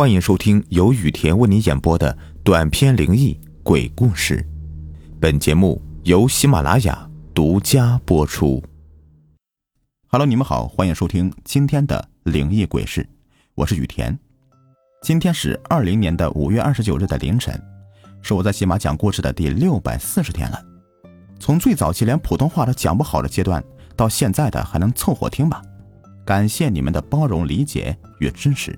欢迎收听由雨田为你演播的短篇灵异鬼故事。本节目由喜马拉雅独家播出。Hello，你们好，欢迎收听今天的灵异鬼事，我是雨田。今天是二零年的五月二十九日的凌晨，是我在喜马讲故事的第六百四十天了。从最早期连普通话都讲不好的阶段，到现在的还能凑合听吧。感谢你们的包容、理解与支持。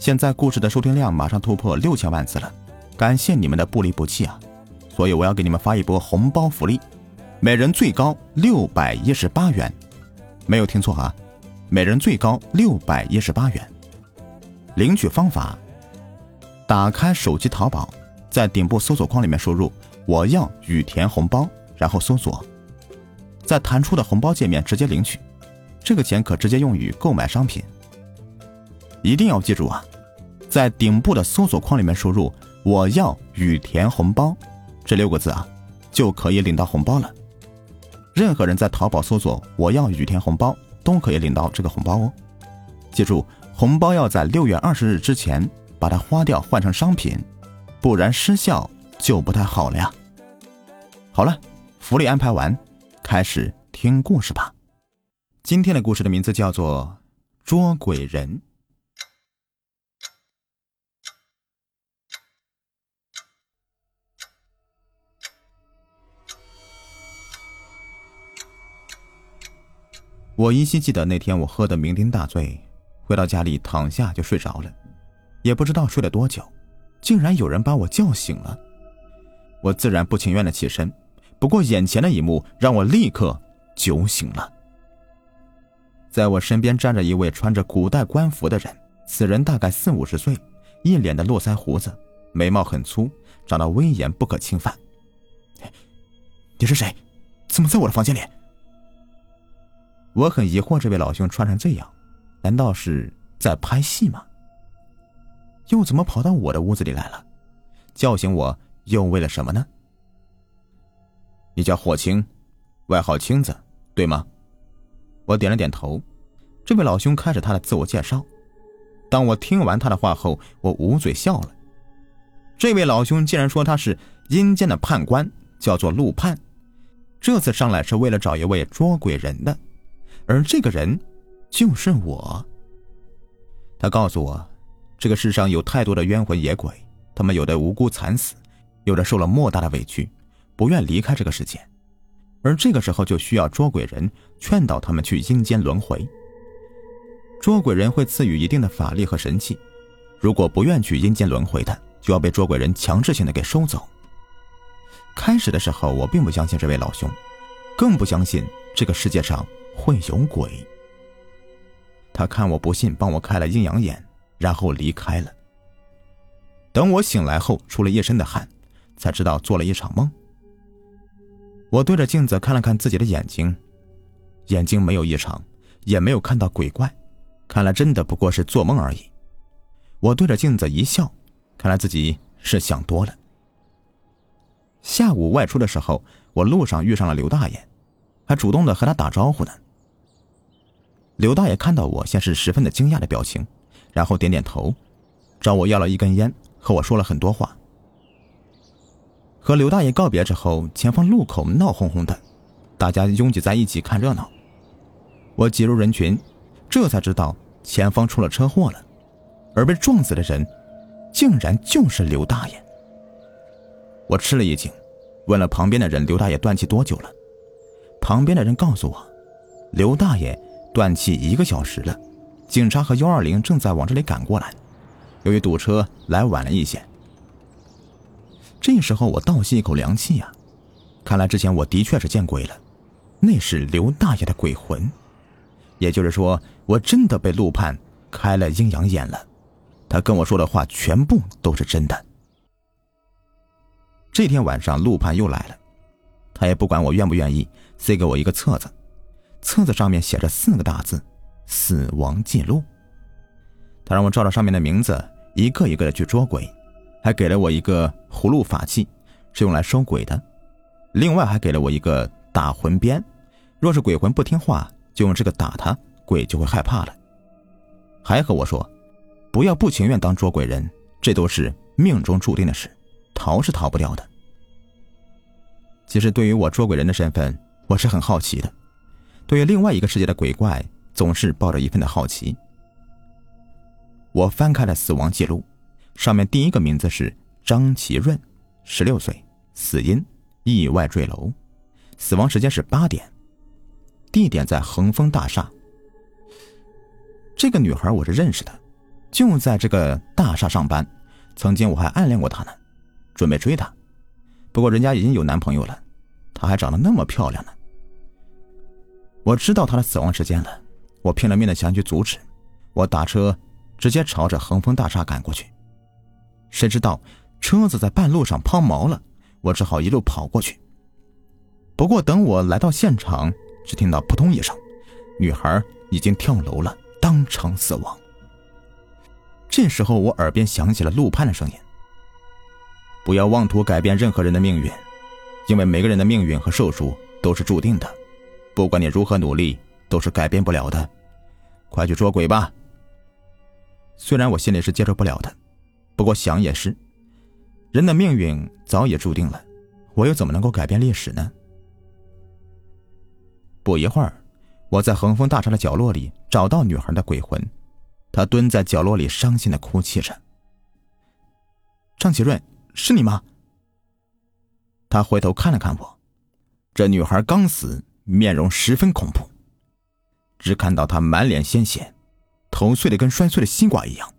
现在故事的收听量马上突破六千万次了，感谢你们的不离不弃啊！所以我要给你们发一波红包福利，每人最高六百一十八元，没有听错啊，每人最高六百一十八元。领取方法：打开手机淘宝，在顶部搜索框里面输入“我要雨田红包”，然后搜索，在弹出的红包界面直接领取。这个钱可直接用于购买商品。一定要记住啊，在顶部的搜索框里面输入“我要雨田红包”这六个字啊，就可以领到红包了。任何人在淘宝搜索“我要雨田红包”都可以领到这个红包哦。记住，红包要在六月二十日之前把它花掉换成商品，不然失效就不太好了呀。好了，福利安排完，开始听故事吧。今天的故事的名字叫做《捉鬼人》。我依稀记得那天我喝得酩酊大醉，回到家里躺下就睡着了，也不知道睡了多久，竟然有人把我叫醒了。我自然不情愿的起身，不过眼前的一幕让我立刻酒醒了。在我身边站着一位穿着古代官服的人，此人大概四五十岁，一脸的络腮胡子，眉毛很粗，长得威严不可侵犯。你是谁？怎么在我的房间里？我很疑惑，这位老兄穿成这样，难道是在拍戏吗？又怎么跑到我的屋子里来了？叫醒我又为了什么呢？你叫霍青，外号青子，对吗？我点了点头，这位老兄开始他的自我介绍。当我听完他的话后，我捂嘴笑了。这位老兄竟然说他是阴间的判官，叫做陆判，这次上来是为了找一位捉鬼人的，而这个人就是我。他告诉我，这个世上有太多的冤魂野鬼，他们有的无辜惨死，有的受了莫大的委屈，不愿离开这个世界。而这个时候就需要捉鬼人劝导他们去阴间轮回。捉鬼人会赐予一定的法力和神器，如果不愿去阴间轮回的，就要被捉鬼人强制性的给收走。开始的时候，我并不相信这位老兄，更不相信这个世界上会有鬼。他看我不信，帮我开了阴阳眼，然后离开了。等我醒来后，出了一身的汗，才知道做了一场梦。我对着镜子看了看自己的眼睛，眼睛没有异常，也没有看到鬼怪，看来真的不过是做梦而已。我对着镜子一笑，看来自己是想多了。下午外出的时候，我路上遇上了刘大爷，还主动的和他打招呼呢。刘大爷看到我，先是十分的惊讶的表情，然后点点头，找我要了一根烟，和我说了很多话。和刘大爷告别之后，前方路口闹哄哄的，大家拥挤在一起看热闹。我挤入人群，这才知道前方出了车祸了，而被撞死的人，竟然就是刘大爷。我吃了一惊，问了旁边的人：“刘大爷断气多久了？”旁边的人告诉我：“刘大爷断气一个小时了，警察和幺二零正在往这里赶过来，由于堵车来晚了一些。”这时候我倒吸一口凉气呀，看来之前我的确是见鬼了，那是刘大爷的鬼魂，也就是说我真的被陆判开了阴阳眼了，他跟我说的话全部都是真的。这天晚上陆判又来了，他也不管我愿不愿意，塞给我一个册子，册子上面写着四个大字：死亡记录。他让我照着上面的名字一个一个的去捉鬼。还给了我一个葫芦法器，是用来收鬼的。另外还给了我一个打魂鞭，若是鬼魂不听话，就用这个打他，鬼就会害怕了。还和我说，不要不情愿当捉鬼人，这都是命中注定的事，逃是逃不掉的。其实对于我捉鬼人的身份，我是很好奇的，对于另外一个世界的鬼怪，总是抱着一份的好奇。我翻开了死亡记录，上面第一个名字是张其润，十六岁，死因意外坠楼，死亡时间是八点，地点在恒丰大厦。这个女孩我是认识的，就在这个大厦上班，曾经我还暗恋过她呢，准备追她。不过人家已经有男朋友了，她还长得那么漂亮呢。我知道她的死亡时间了，我拼了命的想去阻止。我打车直接朝着恒丰大厦赶过去，谁知道车子在半路上抛锚了，我只好一路跑过去。不过等我来到现场，只听到扑通一声，女孩已经跳楼了，当场死亡。这时候我耳边响起了陆盼的声音。不要妄图改变任何人的命运，因为每个人的命运和寿数都是注定的，不管你如何努力，都是改变不了的。快去捉鬼吧！虽然我心里是接受不了的，不过想也是，人的命运早已注定了，我又怎么能够改变历史呢？不一会儿，我在恒丰大厦的角落里找到女孩的鬼魂，她蹲在角落里伤心的哭泣着。张启润。是你吗？他回头看了看我，这女孩刚死，面容十分恐怖。只看到他满脸鲜血，头碎的跟摔碎的西瓜一样，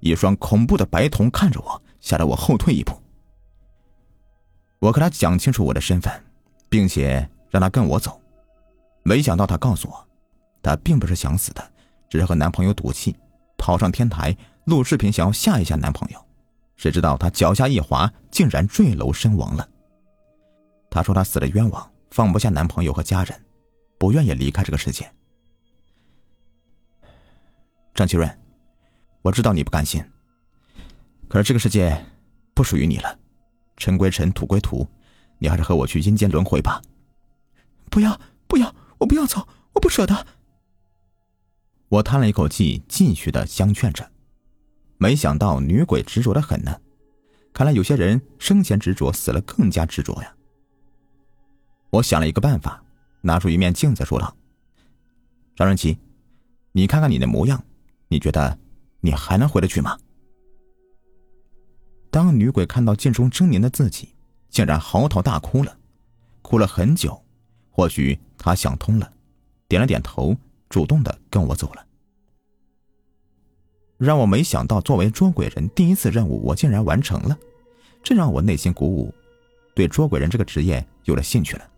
一双恐怖的白瞳看着我，吓得我后退一步。我和他讲清楚我的身份，并且让他跟我走，没想到他告诉我，他并不是想死的，只是和男朋友赌气，跑上天台录视频，想要吓一吓男朋友。谁知道他脚下一滑，竟然坠楼身亡了。他说他死的冤枉，放不下男朋友和家人，不愿意离开这个世界。张其润，我知道你不甘心，可是这个世界不属于你了，尘归尘，土归土，你还是和我去阴间轮回吧。不要，不要，我不要走，我不舍得。我叹了一口气，继续的相劝着。没想到女鬼执着的很呢，看来有些人生前执着，死了更加执着呀。我想了一个办法，拿出一面镜子说道：“张润奇，你看看你的模样，你觉得你还能回得去吗？”当女鬼看到镜中狰狞的自己，竟然嚎啕大哭了，哭了很久。或许她想通了，点了点头，主动的跟我走了。让我没想到，作为捉鬼人，第一次任务我竟然完成了，这让我内心鼓舞，对捉鬼人这个职业有了兴趣了。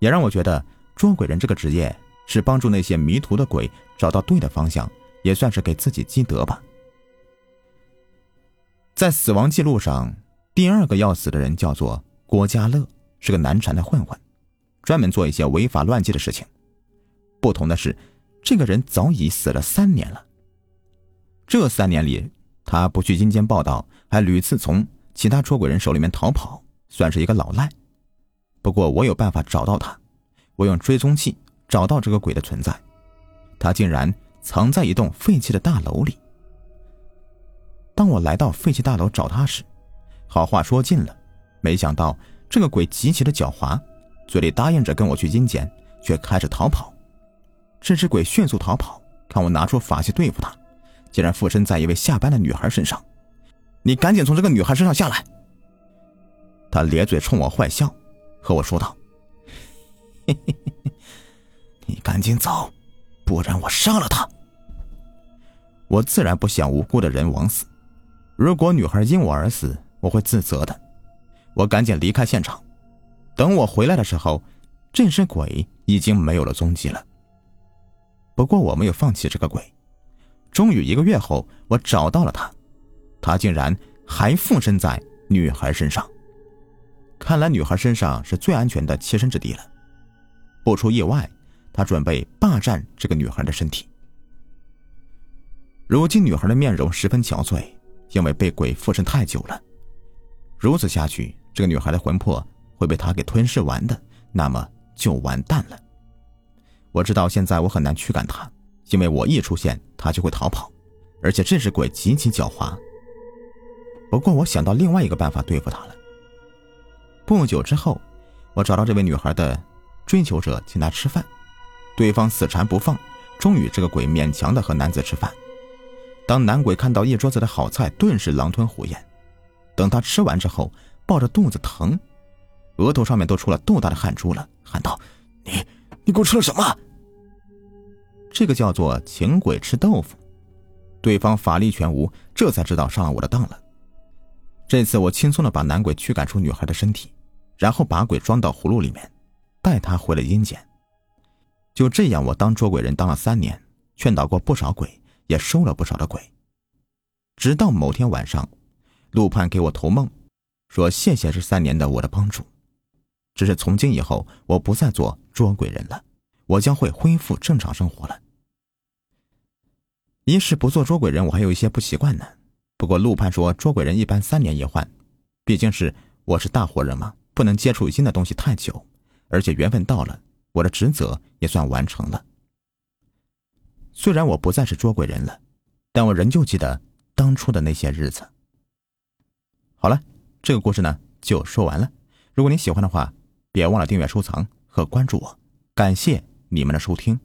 也让我觉得，捉鬼人这个职业是帮助那些迷途的鬼找到对的方向，也算是给自己积德吧。在死亡记录上，第二个要死的人叫做郭家乐，是个难缠的混混，专门做一些违法乱纪的事情。不同的是，这个人早已死了三年了。这三年里，他不去阴间报道，还屡次从其他捉鬼人手里面逃跑，算是一个老赖。不过我有办法找到他，我用追踪器找到这个鬼的存在，他竟然藏在一栋废弃的大楼里。当我来到废弃大楼找他时，好话说尽了，没想到这个鬼极其的狡猾，嘴里答应着跟我去阴间，却开始逃跑。这只鬼迅速逃跑，看我拿出法器对付他。竟然附身在一位下班的女孩身上，你赶紧从这个女孩身上下来！他咧嘴冲我坏笑，和我说道：“，你赶紧走，不然我杀了他。”我自然不想无辜的人枉死，如果女孩因我而死，我会自责的。我赶紧离开现场，等我回来的时候，这只鬼已经没有了踪迹了。不过我没有放弃这个鬼。终于一个月后，我找到了他，他竟然还附身在女孩身上。看来女孩身上是最安全的栖身之地了。不出意外，他准备霸占这个女孩的身体。如今女孩的面容十分憔悴，因为被鬼附身太久了。如此下去，这个女孩的魂魄会被他给吞噬完的，那么就完蛋了。我知道现在我很难驱赶她。因为我一出现，他就会逃跑，而且这只鬼极其狡猾。不过我想到另外一个办法对付他了。不久之后，我找到这位女孩的追求者，请她吃饭，对方死缠不放，终于这个鬼勉强的和男子吃饭。当男鬼看到一桌子的好菜，顿时狼吞虎咽。等他吃完之后，抱着肚子疼，额头上面都出了豆大的汗珠了，喊道：“你，你给我吃了什么？”这个叫做请鬼吃豆腐。对方法力全无，这才知道上了我的当了。这次我轻松的把男鬼驱赶出女孩的身体，然后把鬼装到葫芦里面，带他回了阴间。就这样，我当捉鬼人当了三年，劝导过不少鬼，也收了不少的鬼。直到某天晚上。陆盼给我投梦，说谢谢这三年的我的帮助，只是从今以后我不再做捉鬼人了，我将会恢复正常生活了。一是不做捉鬼人，我还有一些不习惯呢。不过陆盼说捉鬼人一般三年一换，毕竟是我是大活人嘛，不能接触新的东西太久，而且缘分到了，我的职责也算完成了。虽然我不再是捉鬼人了，但我仍旧记得当初的那些日子。好了，这个故事呢就说完了。如果您喜欢的话，别忘了订阅、收藏和关注我。感谢你们的收听。